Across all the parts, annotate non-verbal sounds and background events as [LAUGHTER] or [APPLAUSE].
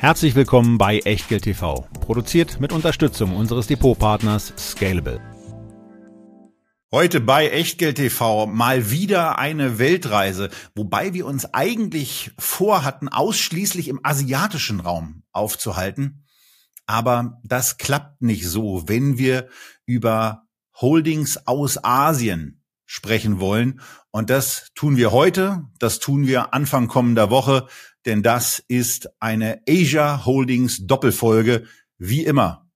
Herzlich willkommen bei Echtgeld TV, produziert mit Unterstützung unseres Depotpartners Scalable. Heute bei Echtgeld TV mal wieder eine Weltreise, wobei wir uns eigentlich vorhatten, ausschließlich im asiatischen Raum aufzuhalten. Aber das klappt nicht so, wenn wir über Holdings aus Asien sprechen wollen. Und das tun wir heute, das tun wir Anfang kommender Woche denn das ist eine Asia Holdings Doppelfolge, wie immer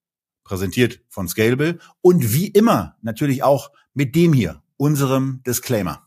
präsentiert von Scalable und wie immer natürlich auch mit dem hier, unserem Disclaimer.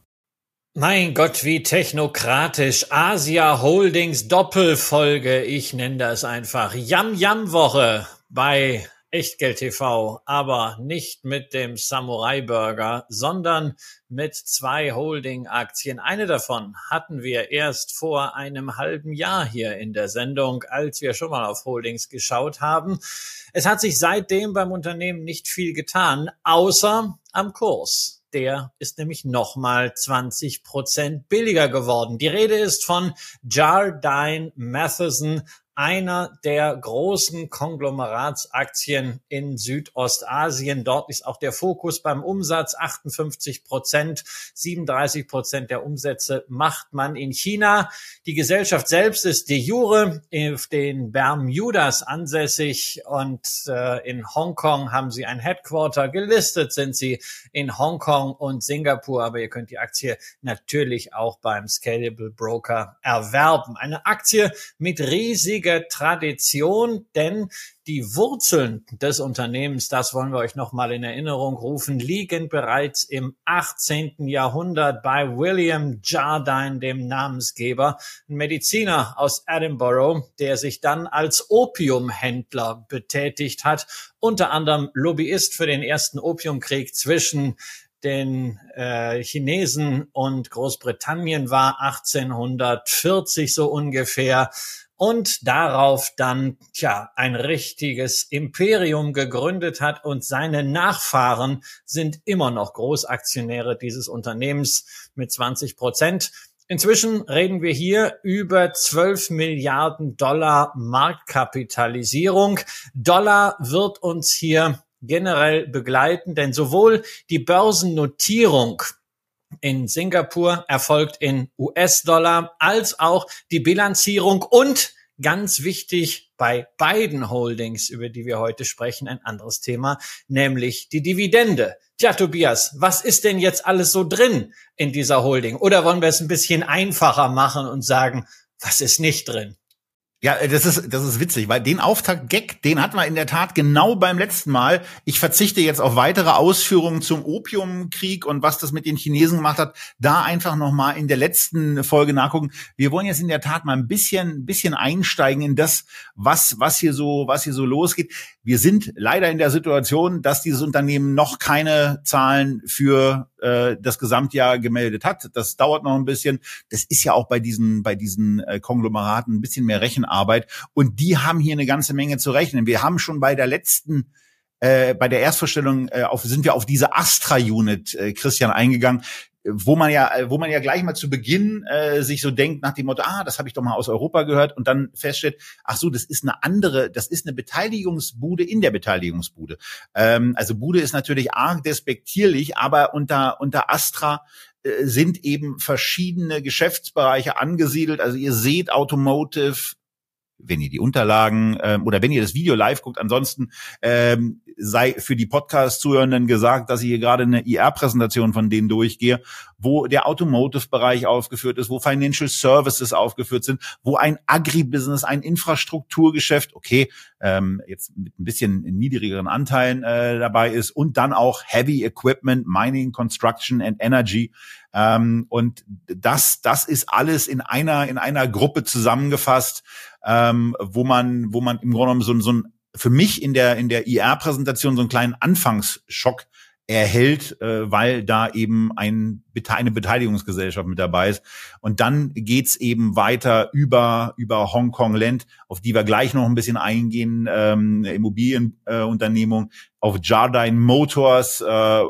Mein Gott, wie technokratisch. Asia Holdings Doppelfolge. Ich nenne das einfach Yam Yam Woche bei Echtgeld TV, aber nicht mit dem Samurai Burger, sondern mit zwei Holding Aktien. Eine davon hatten wir erst vor einem halben Jahr hier in der Sendung, als wir schon mal auf Holdings geschaut haben. Es hat sich seitdem beim Unternehmen nicht viel getan, außer am Kurs der ist nämlich nochmal 20 Prozent billiger geworden. Die Rede ist von Jardine Matheson, einer der großen Konglomeratsaktien in Südostasien. Dort ist auch der Fokus beim Umsatz 58 Prozent, 37 Prozent der Umsätze macht man in China. Die Gesellschaft selbst ist de jure auf den Bermudas ansässig und äh, in Hongkong haben sie ein Headquarter. Gelistet sind sie in Hongkong und Singapur, aber ihr könnt die Aktie natürlich auch beim Scalable Broker erwerben. Eine Aktie mit riesigen riesige Tradition, denn die Wurzeln des Unternehmens, das wollen wir euch nochmal in Erinnerung rufen, liegen bereits im 18. Jahrhundert bei William Jardine, dem Namensgeber, ein Mediziner aus Edinburgh, der sich dann als Opiumhändler betätigt hat, unter anderem Lobbyist für den ersten Opiumkrieg zwischen den äh, Chinesen und Großbritannien war 1840 so ungefähr und darauf dann, tja, ein richtiges Imperium gegründet hat und seine Nachfahren sind immer noch Großaktionäre dieses Unternehmens mit 20 Prozent. Inzwischen reden wir hier über 12 Milliarden Dollar Marktkapitalisierung. Dollar wird uns hier generell begleiten, denn sowohl die Börsennotierung in Singapur erfolgt in US-Dollar, als auch die Bilanzierung und ganz wichtig bei beiden Holdings, über die wir heute sprechen, ein anderes Thema, nämlich die Dividende. Tja, Tobias, was ist denn jetzt alles so drin in dieser Holding? Oder wollen wir es ein bisschen einfacher machen und sagen, was ist nicht drin? Ja, äh, das ist, das ist witzig, weil den Auftakt-Gag, den hatten wir in der Tat genau beim letzten Mal. Ich verzichte jetzt auf weitere Ausführungen zum Opiumkrieg und was das mit den Chinesen gemacht hat. Da einfach nochmal in der letzten Folge nachgucken. Wir wollen jetzt in der Tat mal ein bisschen, bisschen einsteigen in das, was, was hier so, was hier so losgeht. Wir sind leider in der Situation, dass dieses Unternehmen noch keine Zahlen für äh, das Gesamtjahr gemeldet hat. Das dauert noch ein bisschen. Das ist ja auch bei diesen, bei diesen äh, Konglomeraten ein bisschen mehr Rechenarbeit. Und die haben hier eine ganze Menge zu rechnen. Wir haben schon bei der letzten äh, bei der Erstvorstellung äh, auf, sind wir auf diese Astra-Unit, äh, Christian, eingegangen wo man ja, wo man ja gleich mal zu Beginn äh, sich so denkt nach dem Motto, ah, das habe ich doch mal aus Europa gehört und dann feststellt, ach so, das ist eine andere, das ist eine Beteiligungsbude in der Beteiligungsbude. Ähm, also Bude ist natürlich arg despektierlich, aber unter unter Astra äh, sind eben verschiedene Geschäftsbereiche angesiedelt. Also ihr seht Automotive, wenn ihr die Unterlagen ähm, oder wenn ihr das Video live guckt. Ansonsten ähm, sei für die Podcast-Zuhörenden gesagt, dass ich hier gerade eine IR-Präsentation von denen durchgehe, wo der Automotive-Bereich aufgeführt ist, wo Financial Services aufgeführt sind, wo ein Agribusiness, ein Infrastrukturgeschäft, okay, ähm, jetzt mit ein bisschen niedrigeren Anteilen äh, dabei ist und dann auch Heavy Equipment, Mining, Construction and Energy. Ähm, und das, das ist alles in einer in einer Gruppe zusammengefasst, ähm, wo man wo man im Grunde genommen so, so ein für mich in der in der IR-Präsentation so einen kleinen Anfangsschock erhält, äh, weil da eben ein, eine Beteiligungsgesellschaft mit dabei ist. Und dann geht's eben weiter über, über Hongkong Land, auf die wir gleich noch ein bisschen eingehen, ähm, Immobilienunternehmung, äh, auf Jardine Motors, äh,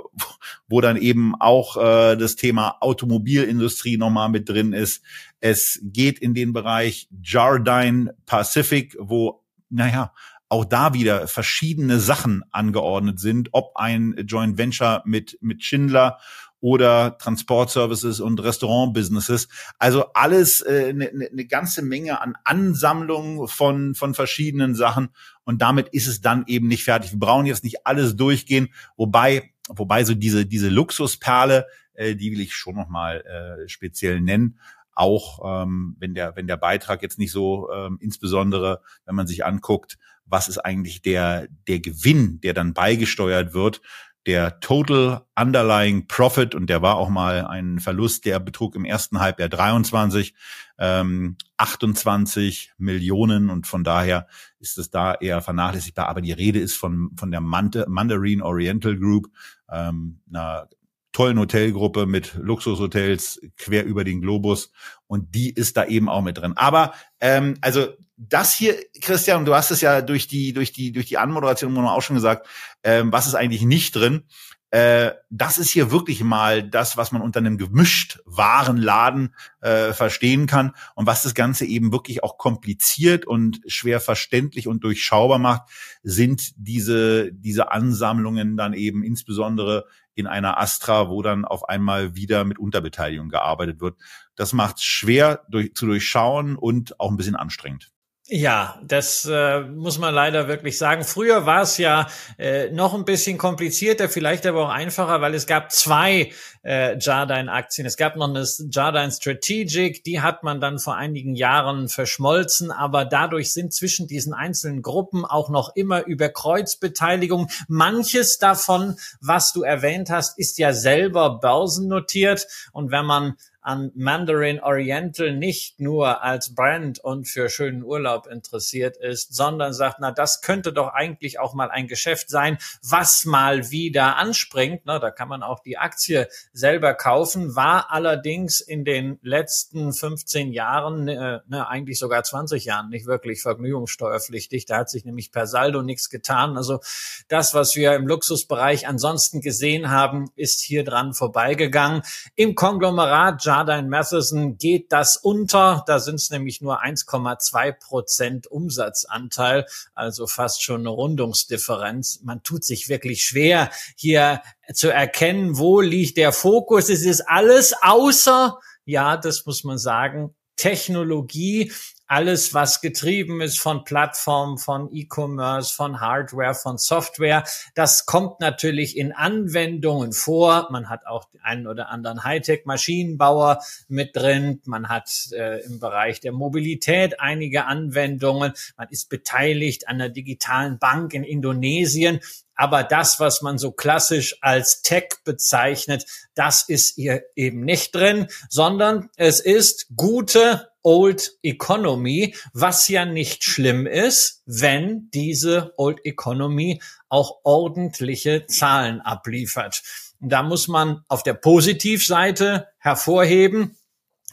wo dann eben auch äh, das Thema Automobilindustrie nochmal mit drin ist. Es geht in den Bereich Jardine Pacific, wo, naja, auch da wieder verschiedene Sachen angeordnet sind, ob ein Joint Venture mit, mit Schindler oder Transportservices und Restaurant-Businesses. Also alles eine äh, ne, ne ganze Menge an Ansammlungen von, von verschiedenen Sachen. Und damit ist es dann eben nicht fertig. Wir brauchen jetzt nicht alles durchgehen, wobei, wobei so diese, diese Luxusperle, äh, die will ich schon nochmal äh, speziell nennen auch ähm, wenn der wenn der Beitrag jetzt nicht so ähm, insbesondere wenn man sich anguckt was ist eigentlich der, der Gewinn, der dann beigesteuert wird, der Total Underlying Profit, und der war auch mal ein Verlust, der betrug im ersten Halbjahr 23, ähm, 28 Millionen und von daher ist es da eher vernachlässigbar. Aber die Rede ist von, von der Mandarin Oriental Group, ähm, einer tollen Hotelgruppe mit Luxushotels quer über den Globus und die ist da eben auch mit drin. Aber ähm, also das hier, Christian, du hast es ja durch die durch die durch die Anmoderation auch schon gesagt, ähm, was ist eigentlich nicht drin? Äh, das ist hier wirklich mal das, was man unter einem gemischt Warenladen äh, verstehen kann und was das Ganze eben wirklich auch kompliziert und schwer verständlich und durchschaubar macht, sind diese diese Ansammlungen dann eben insbesondere in einer Astra, wo dann auf einmal wieder mit Unterbeteiligung gearbeitet wird. Das macht es schwer durch, zu durchschauen und auch ein bisschen anstrengend. Ja, das äh, muss man leider wirklich sagen. Früher war es ja äh, noch ein bisschen komplizierter, vielleicht aber auch einfacher, weil es gab zwei äh, Jardine-Aktien. Es gab noch eine Jardine Strategic, die hat man dann vor einigen Jahren verschmolzen, aber dadurch sind zwischen diesen einzelnen Gruppen auch noch immer über Kreuzbeteiligung. Manches davon, was du erwähnt hast, ist ja selber börsennotiert und wenn man an Mandarin Oriental nicht nur als Brand und für schönen Urlaub interessiert ist, sondern sagt, na, das könnte doch eigentlich auch mal ein Geschäft sein, was mal wieder anspringt. Na, da kann man auch die Aktie selber kaufen, war allerdings in den letzten 15 Jahren, äh, ne, eigentlich sogar 20 Jahren nicht wirklich vergnügungssteuerpflichtig. Da hat sich nämlich per Saldo nichts getan. Also das, was wir im Luxusbereich ansonsten gesehen haben, ist hier dran vorbeigegangen. Im Konglomerat Jardine Matheson geht das unter. Da sind es nämlich nur 1,2 Prozent Umsatzanteil, also fast schon eine Rundungsdifferenz. Man tut sich wirklich schwer, hier zu erkennen, wo liegt der Fokus. Es ist alles außer, ja, das muss man sagen, Technologie alles, was getrieben ist von Plattformen, von E-Commerce, von Hardware, von Software, das kommt natürlich in Anwendungen vor. Man hat auch einen oder anderen Hightech-Maschinenbauer mit drin. Man hat äh, im Bereich der Mobilität einige Anwendungen. Man ist beteiligt an der digitalen Bank in Indonesien. Aber das, was man so klassisch als Tech bezeichnet, das ist hier eben nicht drin, sondern es ist gute Old Economy, was ja nicht schlimm ist, wenn diese Old Economy auch ordentliche Zahlen abliefert. Und da muss man auf der Positivseite hervorheben,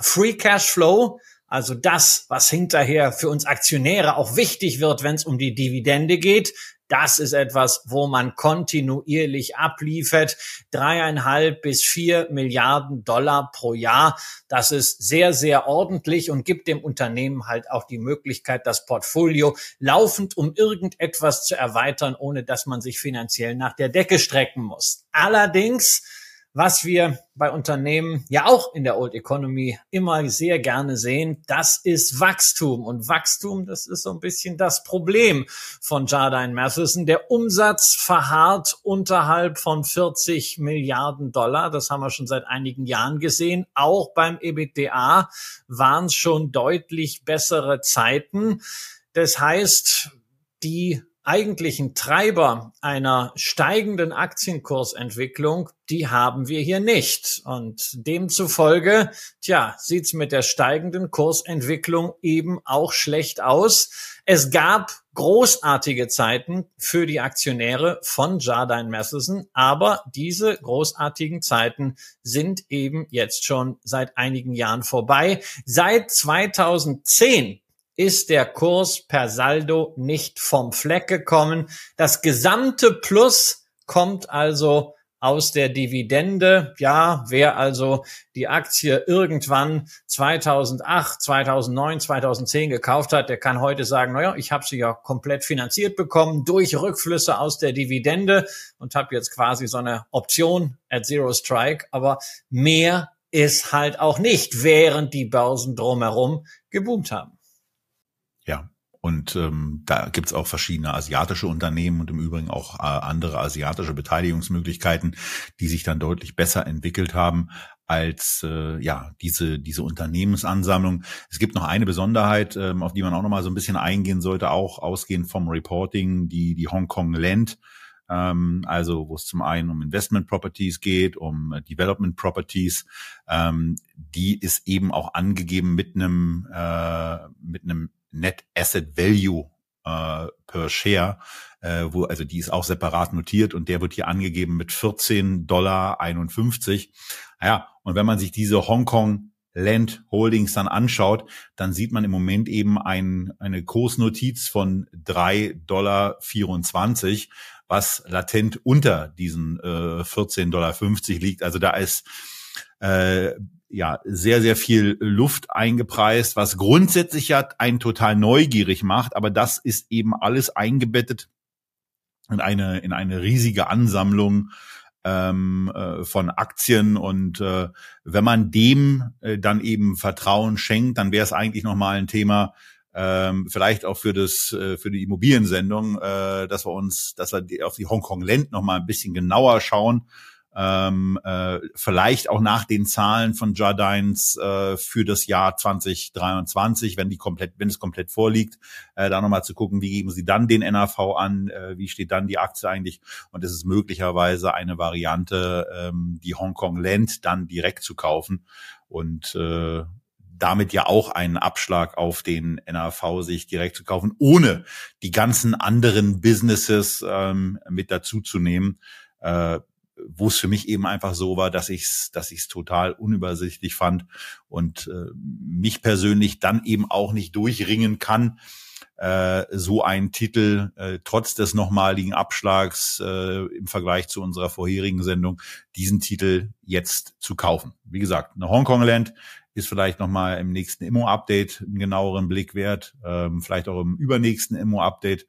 Free Cash Flow, also das, was hinterher für uns Aktionäre auch wichtig wird, wenn es um die Dividende geht, das ist etwas, wo man kontinuierlich abliefert. Dreieinhalb bis vier Milliarden Dollar pro Jahr. Das ist sehr, sehr ordentlich und gibt dem Unternehmen halt auch die Möglichkeit, das Portfolio laufend um irgendetwas zu erweitern, ohne dass man sich finanziell nach der Decke strecken muss. Allerdings was wir bei Unternehmen ja auch in der Old Economy immer sehr gerne sehen, das ist Wachstum. Und Wachstum, das ist so ein bisschen das Problem von Jardine Matheson. Der Umsatz verharrt unterhalb von 40 Milliarden Dollar. Das haben wir schon seit einigen Jahren gesehen. Auch beim EBITDA waren es schon deutlich bessere Zeiten. Das heißt, die eigentlichen Treiber einer steigenden Aktienkursentwicklung, die haben wir hier nicht. Und demzufolge, tja, sieht's mit der steigenden Kursentwicklung eben auch schlecht aus. Es gab großartige Zeiten für die Aktionäre von Jardine Matheson, aber diese großartigen Zeiten sind eben jetzt schon seit einigen Jahren vorbei. Seit 2010 ist der Kurs per Saldo nicht vom Fleck gekommen. Das gesamte Plus kommt also aus der Dividende. Ja, wer also die Aktie irgendwann 2008, 2009, 2010 gekauft hat, der kann heute sagen, naja, ich habe sie ja komplett finanziert bekommen durch Rückflüsse aus der Dividende und habe jetzt quasi so eine Option at Zero Strike. Aber mehr ist halt auch nicht, während die Börsen drumherum geboomt haben. Ja, und ähm, da gibt's auch verschiedene asiatische Unternehmen und im Übrigen auch äh, andere asiatische Beteiligungsmöglichkeiten, die sich dann deutlich besser entwickelt haben als äh, ja diese diese Unternehmensansammlung. Es gibt noch eine Besonderheit, ähm, auf die man auch noch mal so ein bisschen eingehen sollte, auch ausgehend vom Reporting, die die Hong Kong Land. Ähm, also wo es zum einen um Investment Properties geht, um äh, Development Properties, ähm, die ist eben auch angegeben mit einem äh, mit einem Net Asset Value äh, per Share, äh, wo also die ist auch separat notiert und der wird hier angegeben mit 14 Dollar 51. Ja, und wenn man sich diese Hongkong Land Holdings dann anschaut, dann sieht man im Moment eben ein, eine Kursnotiz von 3,24 Dollar, was latent unter diesen äh, 14,50 Dollar liegt. Also da ist äh, ja sehr, sehr viel Luft eingepreist, was grundsätzlich ja einen total neugierig macht, aber das ist eben alles eingebettet in eine, in eine riesige Ansammlung ähm, äh, von Aktien. Und äh, wenn man dem äh, dann eben Vertrauen schenkt, dann wäre es eigentlich nochmal ein Thema, ähm, vielleicht auch für das äh, für die Immobiliensendung, äh, dass wir uns, dass wir auf die Hongkong Land noch mal ein bisschen genauer schauen ähm, äh, vielleicht auch nach den Zahlen von Jardines äh, für das Jahr 2023, wenn die komplett, wenn es komplett vorliegt, äh, da nochmal zu gucken, wie geben sie dann den NAV an, äh, wie steht dann die Aktie eigentlich und es ist möglicherweise eine Variante, ähm, die Hongkong Land dann direkt zu kaufen und äh, damit ja auch einen Abschlag auf den NAV sich direkt zu kaufen, ohne die ganzen anderen Businesses ähm, mit dazu zu nehmen. Äh, wo es für mich eben einfach so war, dass ich es dass ich's total unübersichtlich fand und äh, mich persönlich dann eben auch nicht durchringen kann, äh, so einen Titel äh, trotz des nochmaligen Abschlags äh, im Vergleich zu unserer vorherigen Sendung, diesen Titel jetzt zu kaufen. Wie gesagt, eine Hongkong Land ist vielleicht nochmal im nächsten Immo-Update einen genaueren Blick wert, ähm, vielleicht auch im übernächsten Immo-Update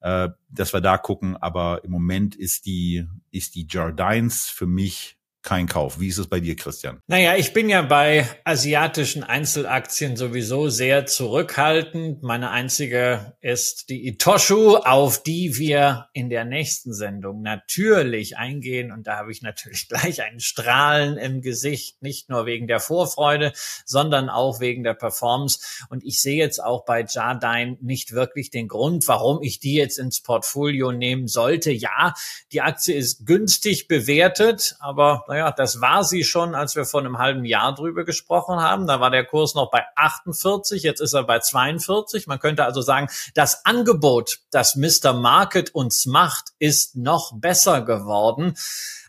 äh, dass wir da gucken. Aber im Moment ist die, ist die Jardines für mich kein Kauf. Wie ist es bei dir, Christian? Naja, ich bin ja bei asiatischen Einzelaktien sowieso sehr zurückhaltend. Meine einzige ist die Itoshu, auf die wir in der nächsten Sendung natürlich eingehen. Und da habe ich natürlich [LAUGHS] gleich einen Strahlen im Gesicht, nicht nur wegen der Vorfreude, sondern auch wegen der Performance. Und ich sehe jetzt auch bei Jardine nicht wirklich den Grund, warum ich die jetzt ins Portfolio nehmen sollte. Ja, die Aktie ist günstig bewertet, aber naja, das war sie schon, als wir vor einem halben Jahr drüber gesprochen haben. Da war der Kurs noch bei 48, jetzt ist er bei 42. Man könnte also sagen, das Angebot, das Mr. Market uns macht, ist noch besser geworden.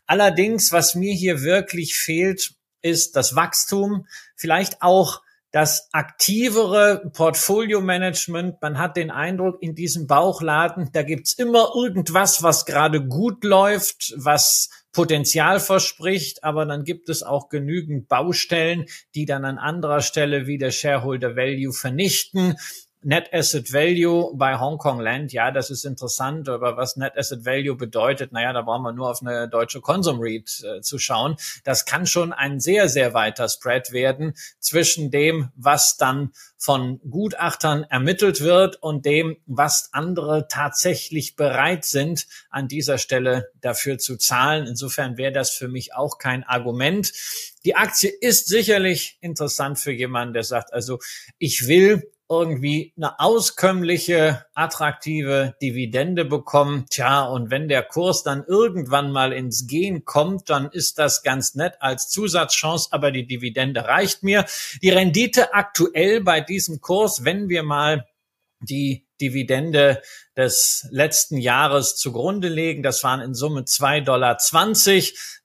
Allerdings, was mir hier wirklich fehlt, ist das Wachstum, vielleicht auch das aktivere Portfolio-Management. Man hat den Eindruck, in diesem Bauchladen, da gibt's immer irgendwas, was gerade gut läuft, was Potenzial verspricht, aber dann gibt es auch genügend Baustellen, die dann an anderer Stelle wieder Shareholder Value vernichten. Net Asset Value bei Hong Kong Land, ja, das ist interessant, aber was Net Asset Value bedeutet, naja, da brauchen wir nur auf eine deutsche Consum REIT äh, zu schauen. Das kann schon ein sehr, sehr weiter Spread werden zwischen dem, was dann von Gutachtern ermittelt wird und dem, was andere tatsächlich bereit sind, an dieser Stelle dafür zu zahlen. Insofern wäre das für mich auch kein Argument. Die Aktie ist sicherlich interessant für jemanden, der sagt, also ich will irgendwie eine auskömmliche, attraktive Dividende bekommen. Tja, und wenn der Kurs dann irgendwann mal ins Gehen kommt, dann ist das ganz nett als Zusatzchance, aber die Dividende reicht mir. Die Rendite aktuell bei diesem Kurs, wenn wir mal die Dividende des letzten Jahres zugrunde legen. Das waren in Summe 2,20 Dollar.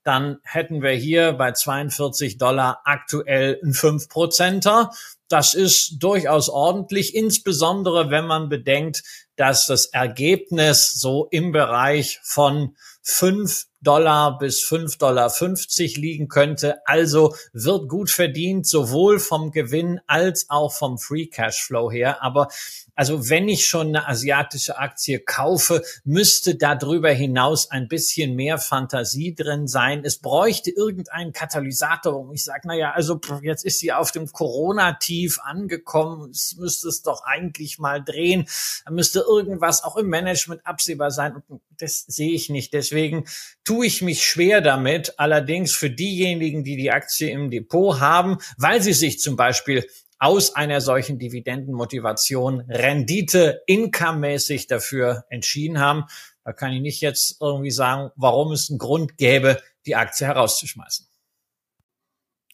Dann hätten wir hier bei 42 Dollar aktuell ein 5 Prozenter. Das ist durchaus ordentlich, insbesondere wenn man bedenkt, dass das Ergebnis so im Bereich von 5 Dollar bis 5,50 Dollar liegen könnte. Also wird gut verdient, sowohl vom Gewinn als auch vom Free Cashflow her. Aber also wenn ich schon eine asiatische Aktie kaufe, müsste darüber hinaus ein bisschen mehr Fantasie drin sein. Es bräuchte irgendeinen Katalysator, wo ich sage, naja, also jetzt ist sie auf dem Corona-Tief angekommen, es müsste es doch eigentlich mal drehen. Da müsste irgendwas auch im Management absehbar sein. Und das sehe ich nicht. Deswegen tue ich mich schwer damit. Allerdings für diejenigen, die die Aktie im Depot haben, weil sie sich zum Beispiel aus einer solchen Dividendenmotivation Rendite income-mäßig dafür entschieden haben. Da kann ich nicht jetzt irgendwie sagen, warum es einen Grund gäbe, die Aktie herauszuschmeißen.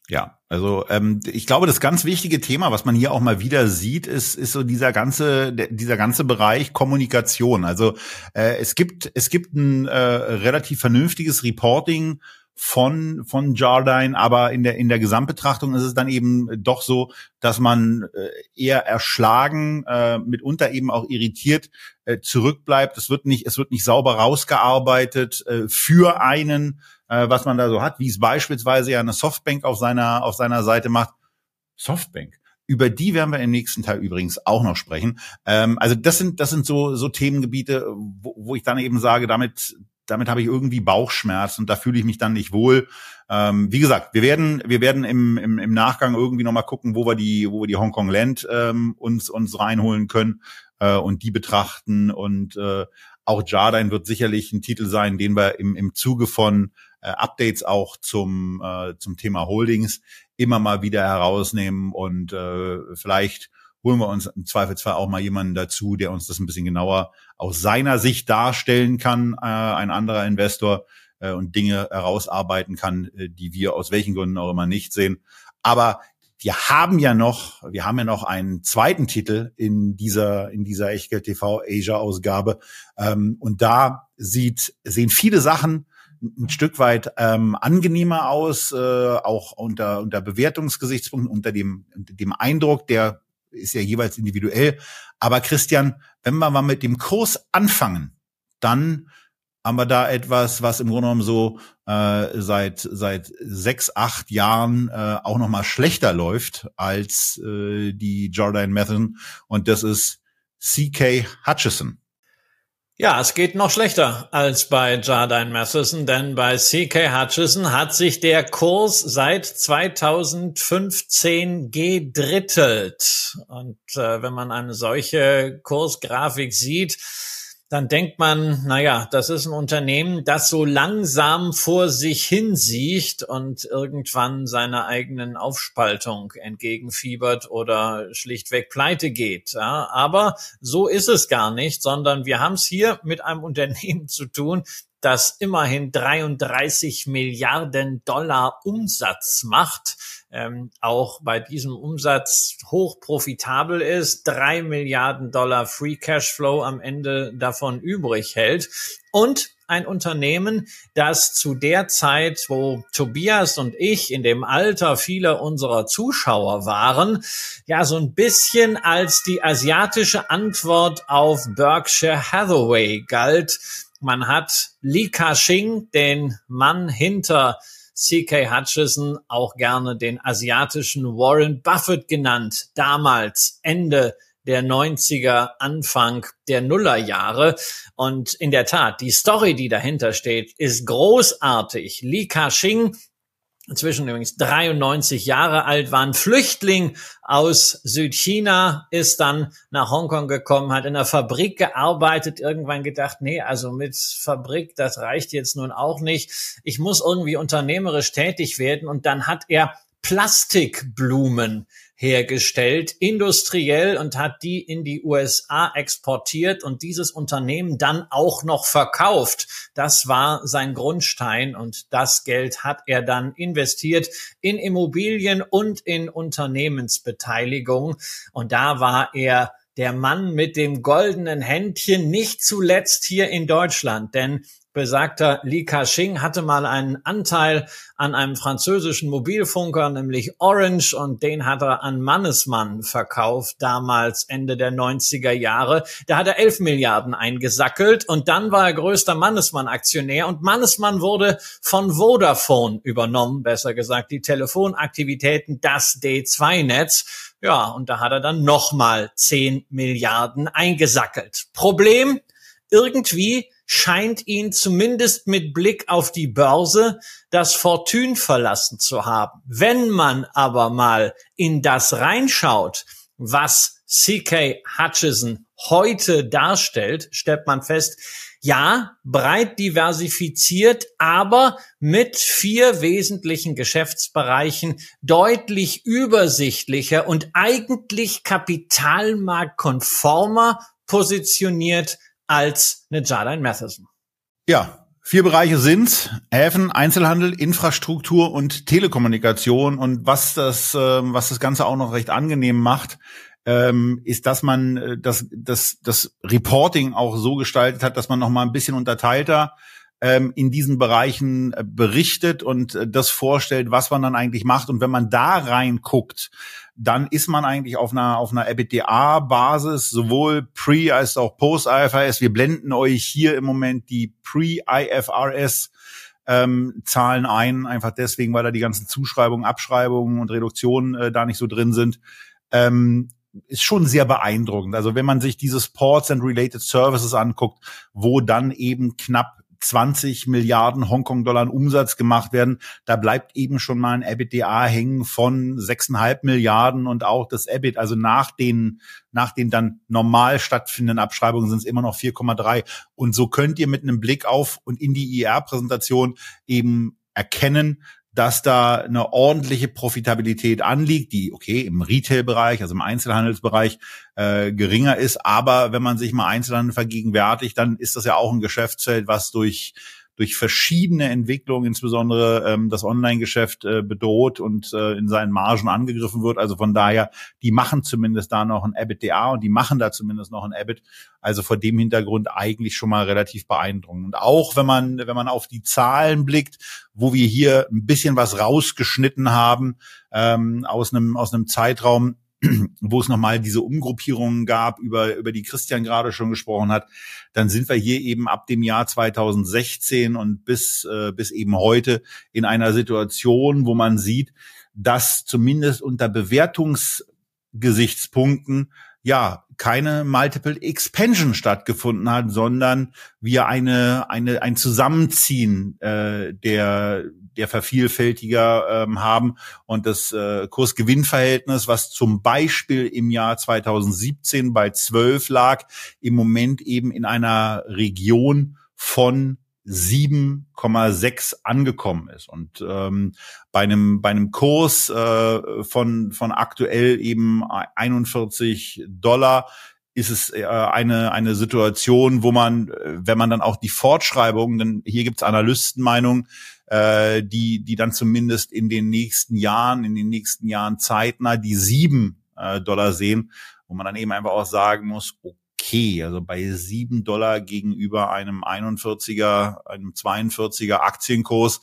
Ja, also ähm, ich glaube, das ganz wichtige Thema, was man hier auch mal wieder sieht, ist, ist so dieser ganze, dieser ganze Bereich Kommunikation. Also äh, es gibt, es gibt ein äh, relativ vernünftiges Reporting von von Jardine, aber in der in der Gesamtbetrachtung ist es dann eben doch so, dass man äh, eher erschlagen, äh, mitunter eben auch irritiert äh, zurückbleibt. Es wird nicht es wird nicht sauber rausgearbeitet äh, für einen, äh, was man da so hat, wie es beispielsweise ja eine Softbank auf seiner auf seiner Seite macht. Softbank. Über die werden wir im nächsten Teil übrigens auch noch sprechen. Ähm, also das sind das sind so so Themengebiete, wo, wo ich dann eben sage, damit damit habe ich irgendwie Bauchschmerz und da fühle ich mich dann nicht wohl. Ähm, wie gesagt, wir werden, wir werden im, im, im Nachgang irgendwie nochmal gucken, wo wir die, wo wir die Hongkong Land ähm, uns, uns reinholen können äh, und die betrachten. Und äh, auch Jardine wird sicherlich ein Titel sein, den wir im, im Zuge von äh, Updates auch zum, äh, zum Thema Holdings immer mal wieder herausnehmen und äh, vielleicht holen wir uns im Zweifelsfall auch mal jemanden dazu, der uns das ein bisschen genauer aus seiner Sicht darstellen kann, äh, ein anderer Investor, äh, und Dinge herausarbeiten kann, äh, die wir aus welchen Gründen auch immer nicht sehen. Aber wir haben ja noch, wir haben ja noch einen zweiten Titel in dieser, in dieser Echtgeld TV Asia Ausgabe. Ähm, und da sieht, sehen viele Sachen ein Stück weit ähm, angenehmer aus, äh, auch unter, unter Bewertungsgesichtspunkten, unter dem, dem Eindruck, der ist ja jeweils individuell. Aber Christian, wenn wir mal mit dem Kurs anfangen, dann haben wir da etwas, was im Grunde genommen so äh, seit seit sechs, acht Jahren äh, auch noch mal schlechter läuft als äh, die Jordan Matheson und das ist C.K. Hutchison. Ja, es geht noch schlechter als bei Jardine Matheson, denn bei CK Hutchison hat sich der Kurs seit 2015 gedrittelt. Und äh, wenn man eine solche Kursgrafik sieht, dann denkt man, naja, das ist ein Unternehmen, das so langsam vor sich hinsieht und irgendwann seiner eigenen Aufspaltung entgegenfiebert oder schlichtweg pleite geht. Ja, aber so ist es gar nicht, sondern wir haben es hier mit einem [LAUGHS] Unternehmen zu tun, das immerhin 33 Milliarden Dollar Umsatz macht ähm, auch bei diesem Umsatz hoch profitabel ist, drei Milliarden Dollar Free Cashflow am Ende davon übrig hält und ein Unternehmen, das zu der Zeit, wo Tobias und ich in dem Alter vieler unserer Zuschauer waren, ja so ein bisschen als die asiatische Antwort auf Berkshire Hathaway galt. Man hat Li Ka-shing, den Mann hinter C.K. Hutchison, auch gerne den asiatischen Warren Buffett genannt, damals Ende der 90er, Anfang der Nullerjahre. Und in der Tat, die Story, die dahinter steht, ist großartig. Li Ka-shing inzwischen übrigens 93 Jahre alt, war ein Flüchtling aus Südchina, ist dann nach Hongkong gekommen, hat in einer Fabrik gearbeitet, irgendwann gedacht, nee, also mit Fabrik, das reicht jetzt nun auch nicht. Ich muss irgendwie unternehmerisch tätig werden und dann hat er Plastikblumen hergestellt, industriell und hat die in die USA exportiert und dieses Unternehmen dann auch noch verkauft. Das war sein Grundstein und das Geld hat er dann investiert in Immobilien und in Unternehmensbeteiligung und da war er der Mann mit dem goldenen Händchen, nicht zuletzt hier in Deutschland. Denn besagter Li Ka-shing hatte mal einen Anteil an einem französischen Mobilfunker, nämlich Orange, und den hat er an Mannesmann verkauft, damals Ende der 90er Jahre. Da hat er 11 Milliarden eingesackelt und dann war er größter Mannesmann-Aktionär und Mannesmann wurde von Vodafone übernommen, besser gesagt die Telefonaktivitäten, das D2-Netz. Ja, und da hat er dann nochmal 10 Milliarden eingesackelt. Problem? Irgendwie scheint ihn zumindest mit Blick auf die Börse das Fortune verlassen zu haben. Wenn man aber mal in das reinschaut, was CK Hutchison heute darstellt, stellt man fest, ja, breit diversifiziert, aber mit vier wesentlichen Geschäftsbereichen deutlich übersichtlicher und eigentlich kapitalmarktkonformer positioniert als eine Jardine Matheson. Ja, vier Bereiche sind Häfen, Einzelhandel, Infrastruktur und Telekommunikation. Und was das, ähm, was das Ganze auch noch recht angenehm macht, ähm, ist, dass man äh, das, das, das Reporting auch so gestaltet hat, dass man noch mal ein bisschen unterteilter ähm, in diesen Bereichen äh, berichtet und äh, das vorstellt, was man dann eigentlich macht. Und wenn man da reinguckt, dann ist man eigentlich auf einer, auf einer EBITDA-Basis, sowohl Pre- als auch Post-IFRS. Wir blenden euch hier im Moment die Pre-IFRS ähm, Zahlen ein, einfach deswegen, weil da die ganzen Zuschreibungen, Abschreibungen und Reduktionen äh, da nicht so drin sind. Ähm, ist schon sehr beeindruckend. Also wenn man sich dieses Ports and Related Services anguckt, wo dann eben knapp 20 Milliarden Hongkong-Dollar Umsatz gemacht werden, da bleibt eben schon mal ein EBITDA hängen von 6,5 Milliarden und auch das EBIT, also nach den, nach den dann normal stattfindenden Abschreibungen sind es immer noch 4,3. Und so könnt ihr mit einem Blick auf und in die IR-Präsentation eben erkennen, dass da eine ordentliche Profitabilität anliegt, die okay im Retail-Bereich, also im Einzelhandelsbereich äh, geringer ist. Aber wenn man sich mal Einzelhandel vergegenwärtigt, dann ist das ja auch ein Geschäftsfeld, was durch durch verschiedene Entwicklungen, insbesondere ähm, das Online-Geschäft äh, bedroht und äh, in seinen Margen angegriffen wird. Also von daher, die machen zumindest da noch ein EBITDA und die machen da zumindest noch ein EBIT. Also vor dem Hintergrund eigentlich schon mal relativ beeindruckend. Und auch wenn man, wenn man auf die Zahlen blickt, wo wir hier ein bisschen was rausgeschnitten haben ähm, aus einem aus einem Zeitraum, [CLEARS THROAT] wo es nochmal diese Umgruppierungen gab, über, über die Christian gerade schon gesprochen hat, dann sind wir hier eben ab dem Jahr 2016 und bis, äh, bis eben heute in einer Situation, wo man sieht, dass zumindest unter Bewertungsgesichtspunkten ja keine Multiple Expansion stattgefunden hat, sondern wir eine eine ein Zusammenziehen äh, der der Vervielfältiger ähm, haben und das äh, Kursgewinnverhältnis, was zum Beispiel im Jahr 2017 bei 12 lag, im Moment eben in einer Region von 7,6 angekommen ist. Und ähm, bei einem bei einem Kurs äh, von von aktuell eben 41 Dollar ist es äh, eine eine Situation, wo man, äh, wenn man dann auch die Fortschreibung, denn hier gibt's Analystenmeinungen, äh, die die dann zumindest in den nächsten Jahren, in den nächsten Jahren zeitnah die sieben äh, Dollar sehen, wo man dann eben einfach auch sagen muss, okay. Also bei sieben Dollar gegenüber einem 41er, einem 42er Aktienkurs,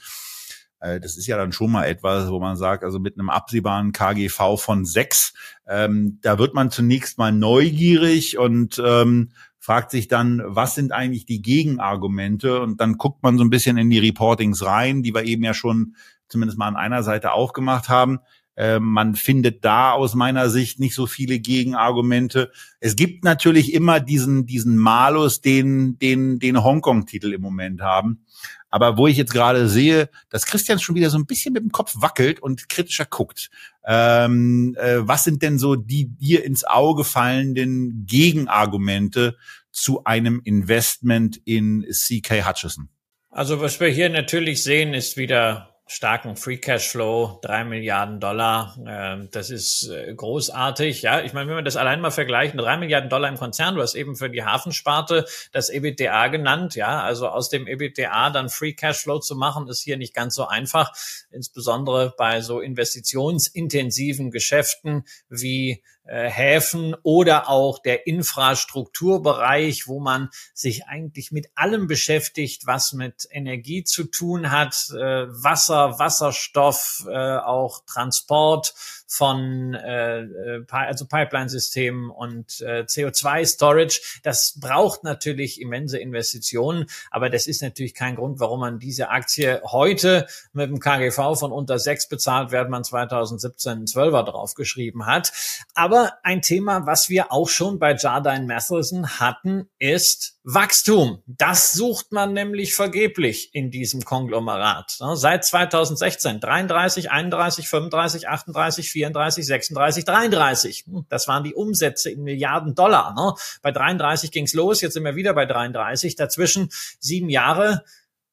äh, das ist ja dann schon mal etwas, wo man sagt, also mit einem absehbaren KGV von sechs, ähm, da wird man zunächst mal neugierig und ähm, fragt sich dann, was sind eigentlich die Gegenargumente? Und dann guckt man so ein bisschen in die Reportings rein, die wir eben ja schon zumindest mal an einer Seite auch gemacht haben. Ähm, man findet da aus meiner Sicht nicht so viele Gegenargumente. Es gibt natürlich immer diesen, diesen Malus, den, den, den Hongkong-Titel im Moment haben. Aber wo ich jetzt gerade sehe, dass Christian schon wieder so ein bisschen mit dem Kopf wackelt und kritischer guckt. Ähm, äh, was sind denn so die dir ins Auge fallenden Gegenargumente zu einem Investment in CK Hutchison? Also was wir hier natürlich sehen, ist wieder starken Free Cashflow, drei Milliarden Dollar. Äh, das ist äh, großartig. Ja, ich meine, wenn wir das allein mal vergleichen, drei Milliarden Dollar im Konzern, du hast eben für die Hafensparte das EBITDA genannt. Ja, also aus dem EBITDA dann Free Cashflow zu machen, ist hier nicht ganz so einfach. Insbesondere bei so investitionsintensiven Geschäften wie Häfen oder auch der Infrastrukturbereich, wo man sich eigentlich mit allem beschäftigt, was mit Energie zu tun hat, äh, Wasser, Wasserstoff, äh, auch Transport von äh, äh also Pipeline-Systemen und äh, CO2-Storage. Das braucht natürlich immense Investitionen, aber das ist natürlich kein Grund, warum man diese Aktie heute mit dem KGV von unter sechs bezahlt, während man 2017 einen Zwölfer draufgeschrieben hat. Aber ein Thema, was wir auch schon bei Jardine Matheson hatten, ist Wachstum. Das sucht man nämlich vergeblich in diesem Konglomerat. Seit 2016 33, 31, 35, 38, 34, 36, 33. Das waren die Umsätze in Milliarden Dollar. Ne? Bei 33 ging's los, jetzt sind wir wieder bei 33. Dazwischen sieben Jahre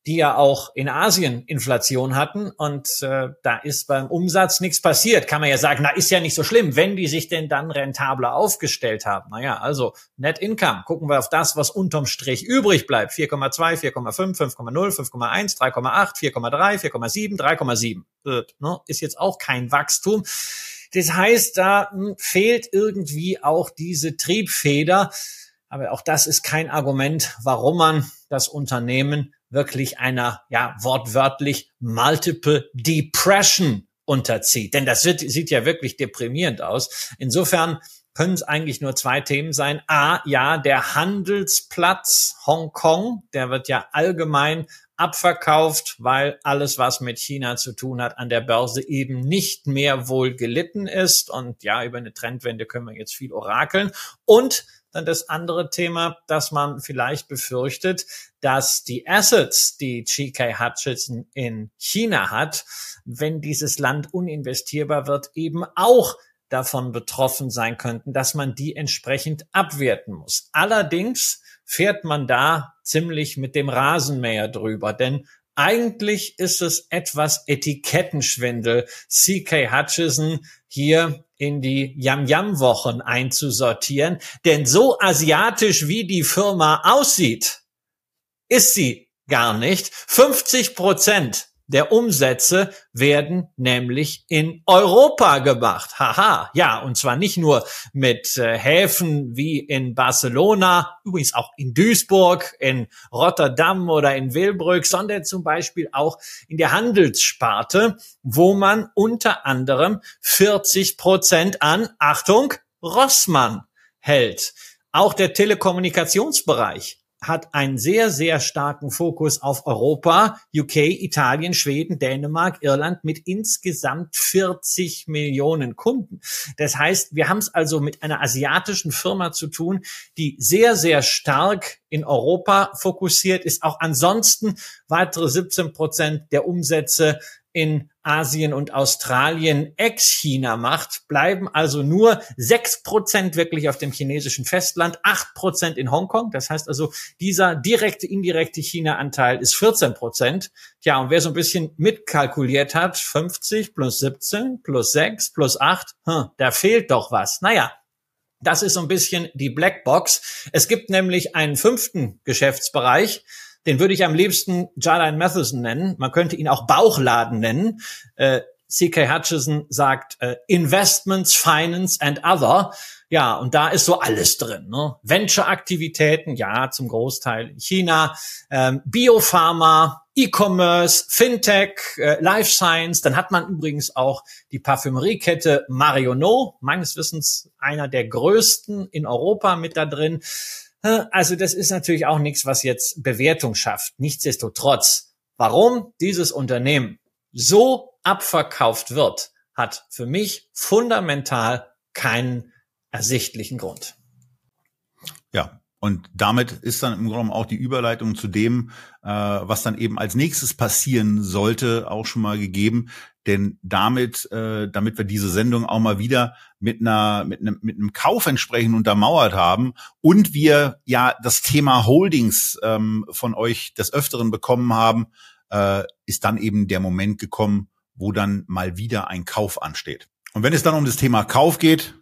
die ja auch in Asien Inflation hatten und äh, da ist beim Umsatz nichts passiert. Kann man ja sagen, na ist ja nicht so schlimm, wenn die sich denn dann rentabler aufgestellt haben. Naja, also Net Income, gucken wir auf das, was unterm Strich übrig bleibt. 4,2, 4,5, 5,0, 5,1, 3,8, 4,3, 4,7, 3,7. Ne? Ist jetzt auch kein Wachstum. Das heißt, da hm, fehlt irgendwie auch diese Triebfeder. Aber auch das ist kein Argument, warum man das Unternehmen wirklich einer, ja, wortwörtlich Multiple Depression unterzieht. Denn das wird, sieht ja wirklich deprimierend aus. Insofern können es eigentlich nur zwei Themen sein. A, ja, der Handelsplatz Hongkong, der wird ja allgemein abverkauft, weil alles, was mit China zu tun hat, an der Börse eben nicht mehr wohl gelitten ist. Und ja, über eine Trendwende können wir jetzt viel orakeln. Und dann das andere Thema, dass man vielleicht befürchtet, dass die Assets, die GK Hutchison in China hat, wenn dieses Land uninvestierbar wird, eben auch davon betroffen sein könnten, dass man die entsprechend abwerten muss. Allerdings fährt man da ziemlich mit dem Rasenmäher drüber, denn eigentlich ist es etwas Etikettenschwindel, CK Hutchison hier in die Yam-Yam-Wochen einzusortieren. Denn so asiatisch wie die Firma aussieht, ist sie gar nicht. 50 Prozent der Umsätze werden nämlich in Europa gemacht. Haha, ja, und zwar nicht nur mit äh, Häfen wie in Barcelona, übrigens auch in Duisburg, in Rotterdam oder in Wilbrück, sondern zum Beispiel auch in der Handelssparte, wo man unter anderem 40 Prozent an, Achtung, Rossmann hält. Auch der Telekommunikationsbereich hat einen sehr, sehr starken Fokus auf Europa, UK, Italien, Schweden, Dänemark, Irland mit insgesamt 40 Millionen Kunden. Das heißt, wir haben es also mit einer asiatischen Firma zu tun, die sehr, sehr stark in Europa fokussiert ist, auch ansonsten weitere 17 Prozent der Umsätze in Asien und Australien ex-China macht, bleiben also nur sechs Prozent wirklich auf dem chinesischen Festland, acht Prozent in Hongkong. Das heißt also, dieser direkte, indirekte China-Anteil ist 14 Prozent. Tja, und wer so ein bisschen mitkalkuliert hat, 50 plus 17 plus 6 plus 8, hm, da fehlt doch was. Naja, das ist so ein bisschen die Blackbox. Es gibt nämlich einen fünften Geschäftsbereich, den würde ich am liebsten Jardine Matheson nennen. Man könnte ihn auch Bauchladen nennen. Äh, C.K. Hutchison sagt äh, Investments, Finance and Other. Ja, und da ist so alles drin. Ne? Venture-Aktivitäten, ja, zum Großteil in China, ähm, Biopharma, E-Commerce, Fintech, äh, Life Science. Dann hat man übrigens auch die Parfümeriekette Marionneau, meines Wissens einer der größten in Europa mit da drin. Also das ist natürlich auch nichts, was jetzt Bewertung schafft. Nichtsdestotrotz, warum dieses Unternehmen so abverkauft wird, hat für mich fundamental keinen ersichtlichen Grund. Ja, und damit ist dann im Grunde auch die Überleitung zu dem, äh, was dann eben als nächstes passieren sollte, auch schon mal gegeben. Denn damit, äh, damit wir diese Sendung auch mal wieder mit einer, mit einem, mit einem Kauf entsprechend untermauert haben und wir ja das Thema Holdings ähm, von euch des Öfteren bekommen haben, äh, ist dann eben der Moment gekommen, wo dann mal wieder ein Kauf ansteht. Und wenn es dann um das Thema Kauf geht,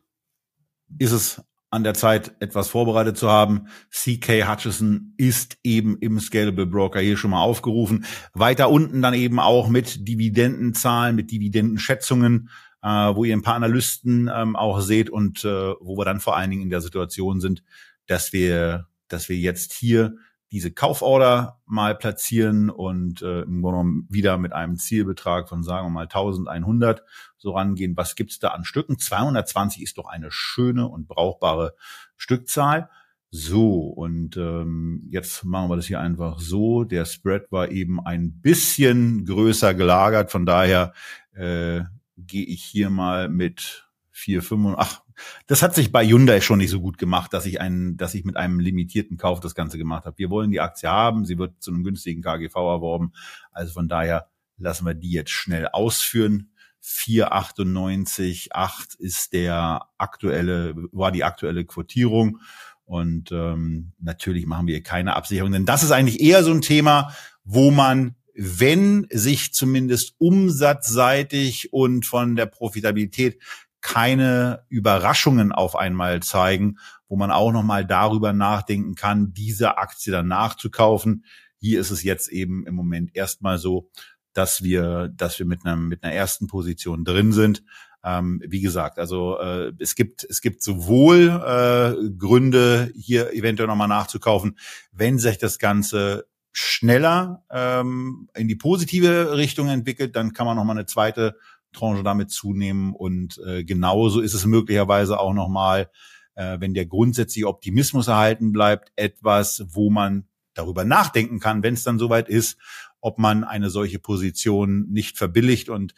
ist es an der Zeit, etwas vorbereitet zu haben. CK Hutchison ist eben im Scalable Broker hier schon mal aufgerufen. Weiter unten dann eben auch mit Dividendenzahlen, mit Dividendenschätzungen. Äh, wo ihr ein paar Analysten ähm, auch seht und äh, wo wir dann vor allen Dingen in der Situation sind, dass wir, dass wir jetzt hier diese Kauforder mal platzieren und äh, im Grunde genommen wieder mit einem Zielbetrag von sagen wir mal 1100 so rangehen. Was gibt's da an Stücken? 220 ist doch eine schöne und brauchbare Stückzahl. So, und ähm, jetzt machen wir das hier einfach so. Der Spread war eben ein bisschen größer gelagert, von daher äh, gehe ich hier mal mit vier, fünf und ach, das hat sich bei Hyundai schon nicht so gut gemacht, dass ich einen, dass ich mit einem limitierten Kauf das Ganze gemacht habe. Wir wollen die Aktie haben, sie wird zu einem günstigen KGV erworben. Also von daher lassen wir die jetzt schnell ausführen. 4,98,8 ist der aktuelle, war die aktuelle Quotierung. Und ähm, natürlich machen wir keine Absicherung, denn das ist eigentlich eher so ein Thema, wo man, wenn sich zumindest umsatzseitig und von der Profitabilität keine Überraschungen auf einmal zeigen, wo man auch noch mal darüber nachdenken kann, diese Aktie dann nachzukaufen. Hier ist es jetzt eben im Moment erstmal so, dass wir, dass wir mit einer mit einer ersten Position drin sind. Ähm, wie gesagt, also äh, es gibt es gibt sowohl äh, Gründe hier eventuell nochmal nachzukaufen, wenn sich das Ganze schneller ähm, in die positive Richtung entwickelt, dann kann man nochmal eine zweite Tranche damit zunehmen und äh, genauso ist es möglicherweise auch nochmal, äh, wenn der grundsätzliche Optimismus erhalten bleibt, etwas, wo man darüber nachdenken kann, wenn es dann soweit ist, ob man eine solche Position nicht verbilligt. Und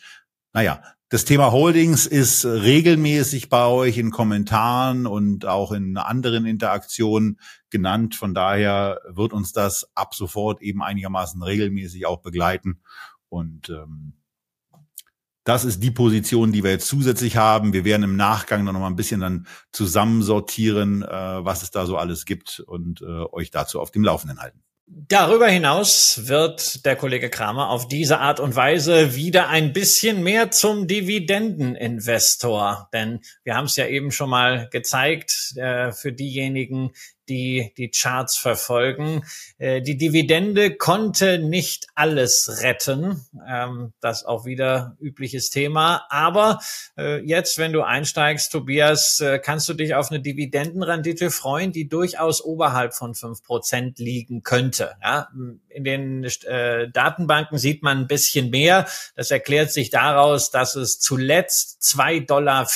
naja, das Thema Holdings ist regelmäßig bei euch in Kommentaren und auch in anderen Interaktionen genannt. Von daher wird uns das ab sofort eben einigermaßen regelmäßig auch begleiten. Und ähm, das ist die Position, die wir jetzt zusätzlich haben. Wir werden im Nachgang dann noch mal ein bisschen dann zusammensortieren, äh, was es da so alles gibt und äh, euch dazu auf dem Laufenden halten. Darüber hinaus wird der Kollege Kramer auf diese Art und Weise wieder ein bisschen mehr zum Dividendeninvestor. Denn wir haben es ja eben schon mal gezeigt, äh, für diejenigen, die die Charts verfolgen. Äh, die Dividende konnte nicht alles retten. Ähm, das auch wieder übliches Thema. Aber äh, jetzt, wenn du einsteigst, Tobias, äh, kannst du dich auf eine Dividendenrendite freuen, die durchaus oberhalb von fünf Prozent liegen könnte. In den Datenbanken sieht man ein bisschen mehr. Das erklärt sich daraus, dass es zuletzt 2,84 Dollar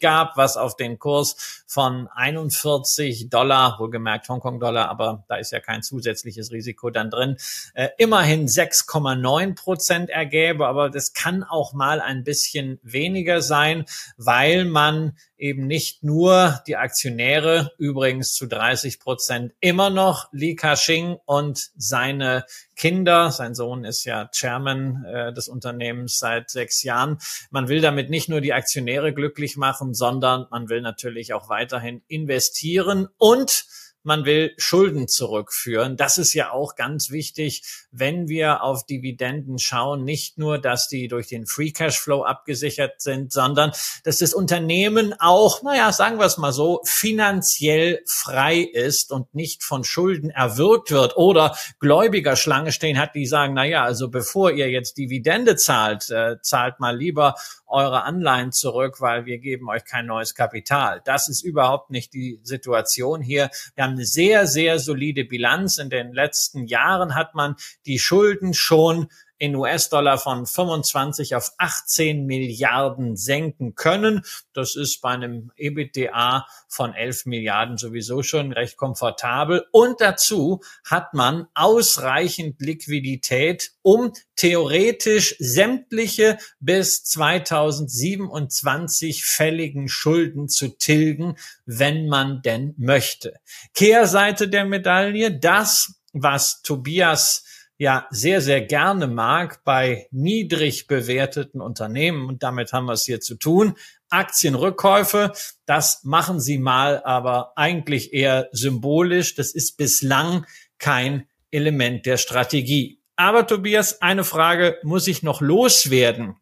gab, was auf den Kurs von 41 Dollar, wohlgemerkt Hongkong-Dollar, aber da ist ja kein zusätzliches Risiko dann drin, äh, immerhin 6,9 Prozent ergäbe. Aber das kann auch mal ein bisschen weniger sein, weil man eben nicht nur die Aktionäre, übrigens zu 30 Prozent immer noch Li Ka-shing und seine Kinder, sein Sohn ist ja Chairman äh, des Unternehmens seit sechs Jahren. Man will damit nicht nur die Aktionäre glücklich machen, sondern man will natürlich auch weiterhin investieren und man will Schulden zurückführen. Das ist ja auch ganz wichtig, wenn wir auf Dividenden schauen. Nicht nur, dass die durch den Free Cashflow abgesichert sind, sondern dass das Unternehmen auch, naja, sagen wir es mal so, finanziell frei ist und nicht von Schulden erwürgt wird oder Gläubiger Schlange stehen hat, die sagen, naja, also bevor ihr jetzt Dividende zahlt, äh, zahlt mal lieber eure Anleihen zurück, weil wir geben euch kein neues Kapital. Das ist überhaupt nicht die Situation hier. Wir haben eine sehr, sehr solide Bilanz. In den letzten Jahren hat man die Schulden schon in US-Dollar von 25 auf 18 Milliarden senken können. Das ist bei einem EBITDA von 11 Milliarden sowieso schon recht komfortabel. Und dazu hat man ausreichend Liquidität, um theoretisch sämtliche bis 2027 fälligen Schulden zu tilgen, wenn man denn möchte. Kehrseite der Medaille, das, was Tobias ja sehr, sehr gerne mag bei niedrig bewerteten Unternehmen. Und damit haben wir es hier zu tun. Aktienrückkäufe, das machen sie mal, aber eigentlich eher symbolisch. Das ist bislang kein Element der Strategie. Aber Tobias, eine Frage muss ich noch loswerden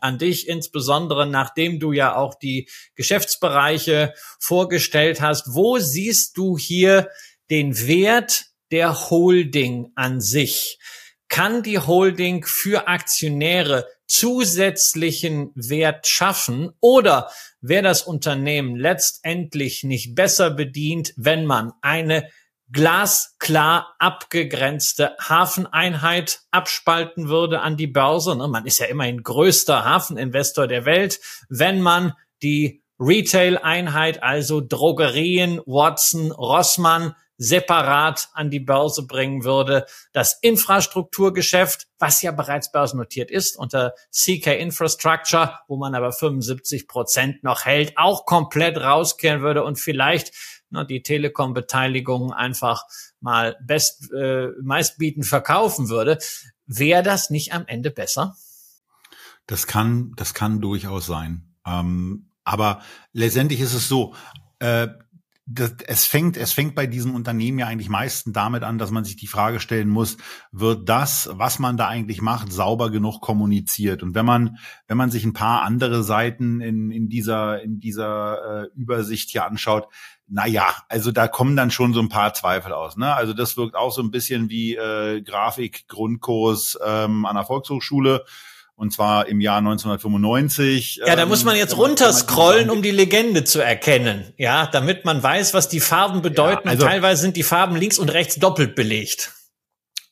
an dich, insbesondere nachdem du ja auch die Geschäftsbereiche vorgestellt hast. Wo siehst du hier den Wert der Holding an sich. kann die Holding für Aktionäre zusätzlichen Wert schaffen oder wäre das Unternehmen letztendlich nicht besser bedient, wenn man eine glasklar abgegrenzte Hafeneinheit abspalten würde an die Börse. Ne? Man ist ja immerhin größter Hafeninvestor der Welt. Wenn man die Retail-Einheit, also Drogerien, Watson, Rossmann, separat an die Börse bringen würde. Das Infrastrukturgeschäft, was ja bereits börsennotiert ist, unter CK Infrastructure, wo man aber 75 Prozent noch hält, auch komplett rauskehren würde und vielleicht ne, die Telekom-Beteiligung einfach mal best, äh, meistbietend verkaufen würde. Wäre das nicht am Ende besser? Das kann, das kann durchaus sein. Ähm, aber letztendlich ist es so, äh, das, es fängt, es fängt bei diesen Unternehmen ja eigentlich meistens damit an, dass man sich die Frage stellen muss, wird das, was man da eigentlich macht, sauber genug kommuniziert? Und wenn man, wenn man sich ein paar andere Seiten in, in dieser, in dieser äh, Übersicht hier anschaut, na ja, also da kommen dann schon so ein paar Zweifel aus. Ne? Also das wirkt auch so ein bisschen wie äh, Grafik-Grundkurs ähm, an der Volkshochschule und zwar im Jahr 1995. Ja, da ähm, muss man jetzt runterscrollen, um die Legende zu erkennen, ja, damit man weiß, was die Farben bedeuten. Ja, also, teilweise sind die Farben links und rechts doppelt belegt.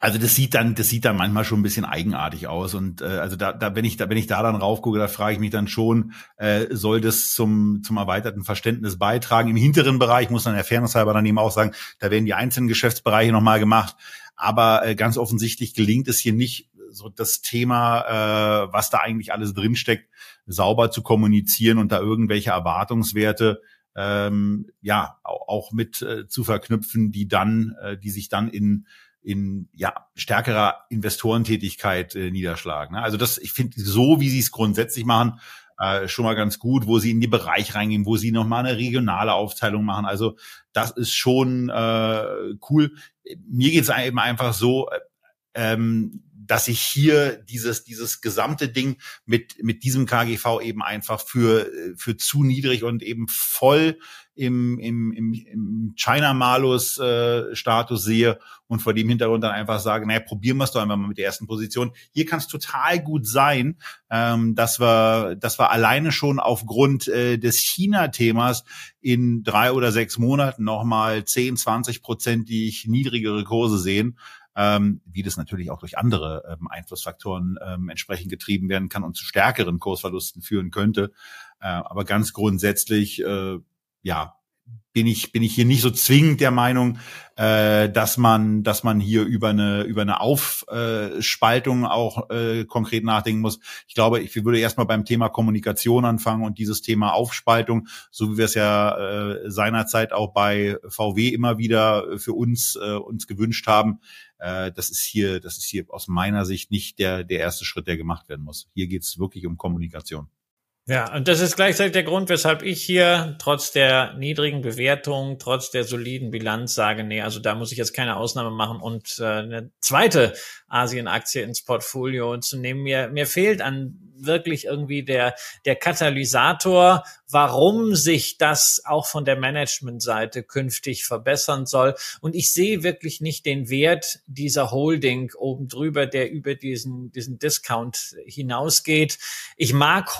Also das sieht dann, das sieht dann manchmal schon ein bisschen eigenartig aus und äh, also da, da wenn ich da wenn ich da dann raufgucke, da frage ich mich dann schon, äh, soll das zum zum erweiterten Verständnis beitragen? Im hinteren Bereich muss man der Fairness halber dann eben auch sagen, da werden die einzelnen Geschäftsbereiche nochmal gemacht, aber äh, ganz offensichtlich gelingt es hier nicht so das Thema, äh, was da eigentlich alles drinsteckt, sauber zu kommunizieren und da irgendwelche Erwartungswerte ähm, ja auch mit äh, zu verknüpfen, die dann, äh, die sich dann in in ja stärkerer Investorentätigkeit äh, niederschlagen. Ne? Also das, ich finde, so wie sie es grundsätzlich machen, äh, schon mal ganz gut, wo sie in die Bereich reingehen, wo sie nochmal eine regionale Aufteilung machen. Also das ist schon äh, cool. Mir geht's eben einfach so, äh, ähm, dass ich hier dieses, dieses gesamte Ding mit, mit diesem KGV eben einfach für, für zu niedrig und eben voll im, im, im, China-Malus-Status äh, sehe und vor dem Hintergrund dann einfach sage, naja, probieren wir es doch einfach mal mit der ersten Position. Hier kann es total gut sein, ähm, dass wir, dass wir alleine schon aufgrund äh, des China-Themas in drei oder sechs Monaten nochmal 10, 20 Prozent die niedrigere Kurse sehen ähm, wie das natürlich auch durch andere ähm, Einflussfaktoren ähm, entsprechend getrieben werden kann und zu stärkeren Kursverlusten führen könnte. Äh, aber ganz grundsätzlich, äh, ja, bin ich bin ich hier nicht so zwingend der Meinung, äh, dass man dass man hier über eine über eine Aufspaltung auch äh, konkret nachdenken muss. Ich glaube, ich würde erstmal beim Thema Kommunikation anfangen und dieses Thema Aufspaltung, so wie wir es ja äh, seinerzeit auch bei VW immer wieder für uns äh, uns gewünscht haben, äh, das ist hier das ist hier aus meiner Sicht nicht der der erste Schritt, der gemacht werden muss. Hier geht es wirklich um Kommunikation. Ja, und das ist gleichzeitig der Grund, weshalb ich hier trotz der niedrigen Bewertung, trotz der soliden Bilanz sage, nee, also da muss ich jetzt keine Ausnahme machen und äh, eine zweite Asien-Aktie ins Portfolio zu nehmen. Mir, mir fehlt an wirklich irgendwie der, der Katalysator, warum sich das auch von der Managementseite künftig verbessern soll. Und ich sehe wirklich nicht den Wert dieser Holding oben drüber, der über diesen, diesen Discount hinausgeht. Ich mag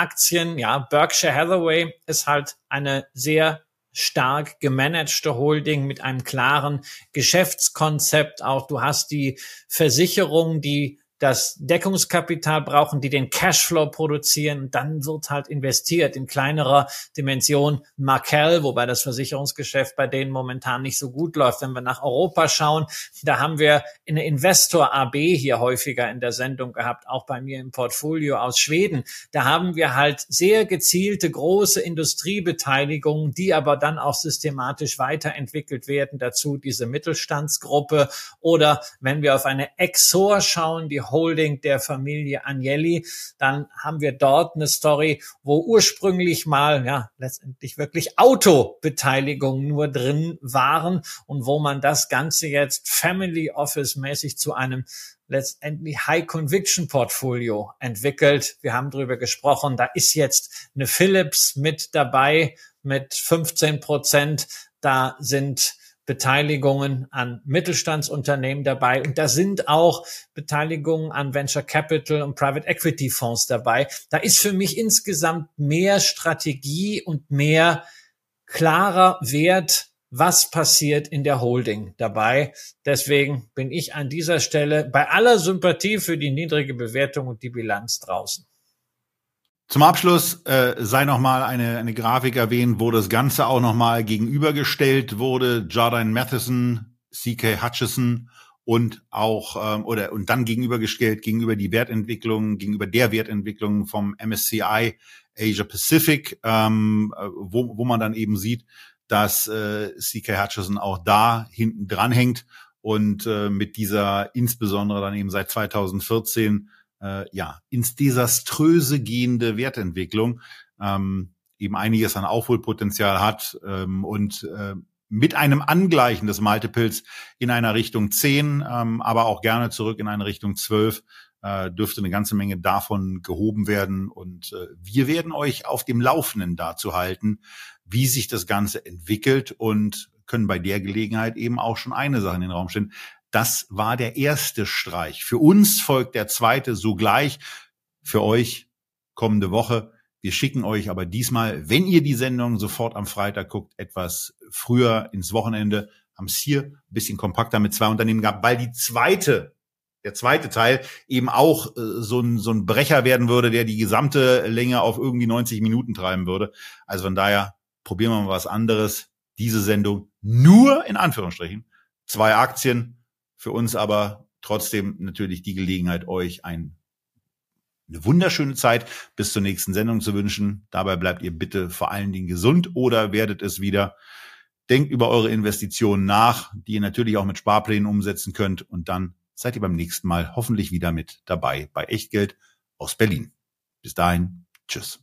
Holding-Aktien. Ja, Berkshire Hathaway ist halt eine sehr stark gemanagte Holding mit einem klaren Geschäftskonzept. Auch du hast die Versicherung, die das Deckungskapital brauchen, die den Cashflow produzieren. Dann wird halt investiert in kleinerer Dimension Markel, wobei das Versicherungsgeschäft bei denen momentan nicht so gut läuft. Wenn wir nach Europa schauen, da haben wir eine Investor AB hier häufiger in der Sendung gehabt, auch bei mir im Portfolio aus Schweden. Da haben wir halt sehr gezielte große Industriebeteiligungen, die aber dann auch systematisch weiterentwickelt werden. Dazu diese Mittelstandsgruppe oder wenn wir auf eine Exor schauen, die Holding der Familie Agnelli. Dann haben wir dort eine Story, wo ursprünglich mal, ja, letztendlich wirklich Autobeteiligungen nur drin waren und wo man das Ganze jetzt Family Office mäßig zu einem letztendlich High Conviction Portfolio entwickelt. Wir haben darüber gesprochen. Da ist jetzt eine Philips mit dabei mit 15 Prozent. Da sind Beteiligungen an Mittelstandsunternehmen dabei und da sind auch Beteiligungen an Venture Capital und Private Equity Fonds dabei. Da ist für mich insgesamt mehr Strategie und mehr klarer Wert, was passiert in der Holding dabei. Deswegen bin ich an dieser Stelle bei aller Sympathie für die niedrige Bewertung und die Bilanz draußen. Zum Abschluss äh, sei nochmal eine, eine Grafik erwähnt, wo das Ganze auch nochmal gegenübergestellt wurde. Jordan Matheson, C.K. Hutchison und auch ähm, oder und dann gegenübergestellt gegenüber die Wertentwicklung, gegenüber der Wertentwicklung vom MSCI Asia Pacific, ähm, äh, wo, wo man dann eben sieht, dass äh, CK Hutchison auch da hinten dran hängt und äh, mit dieser insbesondere dann eben seit 2014 äh, ja, ins Desaströse gehende Wertentwicklung ähm, eben einiges an Aufholpotenzial hat ähm, und äh, mit einem Angleichen des Multiples in einer Richtung 10, ähm, aber auch gerne zurück in eine Richtung 12, äh, dürfte eine ganze Menge davon gehoben werden. Und äh, wir werden euch auf dem Laufenden dazu halten, wie sich das Ganze entwickelt und können bei der Gelegenheit eben auch schon eine Sache in den Raum stellen. Das war der erste Streich. Für uns folgt der zweite sogleich. Für euch kommende Woche. Wir schicken euch aber diesmal, wenn ihr die Sendung sofort am Freitag guckt, etwas früher ins Wochenende. Haben es hier ein bisschen kompakter mit zwei Unternehmen gehabt, weil die zweite, der zweite Teil eben auch äh, so, ein, so ein Brecher werden würde, der die gesamte Länge auf irgendwie 90 Minuten treiben würde. Also von daher probieren wir mal was anderes. Diese Sendung nur in Anführungsstrichen. Zwei Aktien, für uns aber trotzdem natürlich die Gelegenheit, euch ein, eine wunderschöne Zeit bis zur nächsten Sendung zu wünschen. Dabei bleibt ihr bitte vor allen Dingen gesund oder werdet es wieder. Denkt über eure Investitionen nach, die ihr natürlich auch mit Sparplänen umsetzen könnt. Und dann seid ihr beim nächsten Mal hoffentlich wieder mit dabei bei Echtgeld aus Berlin. Bis dahin, tschüss.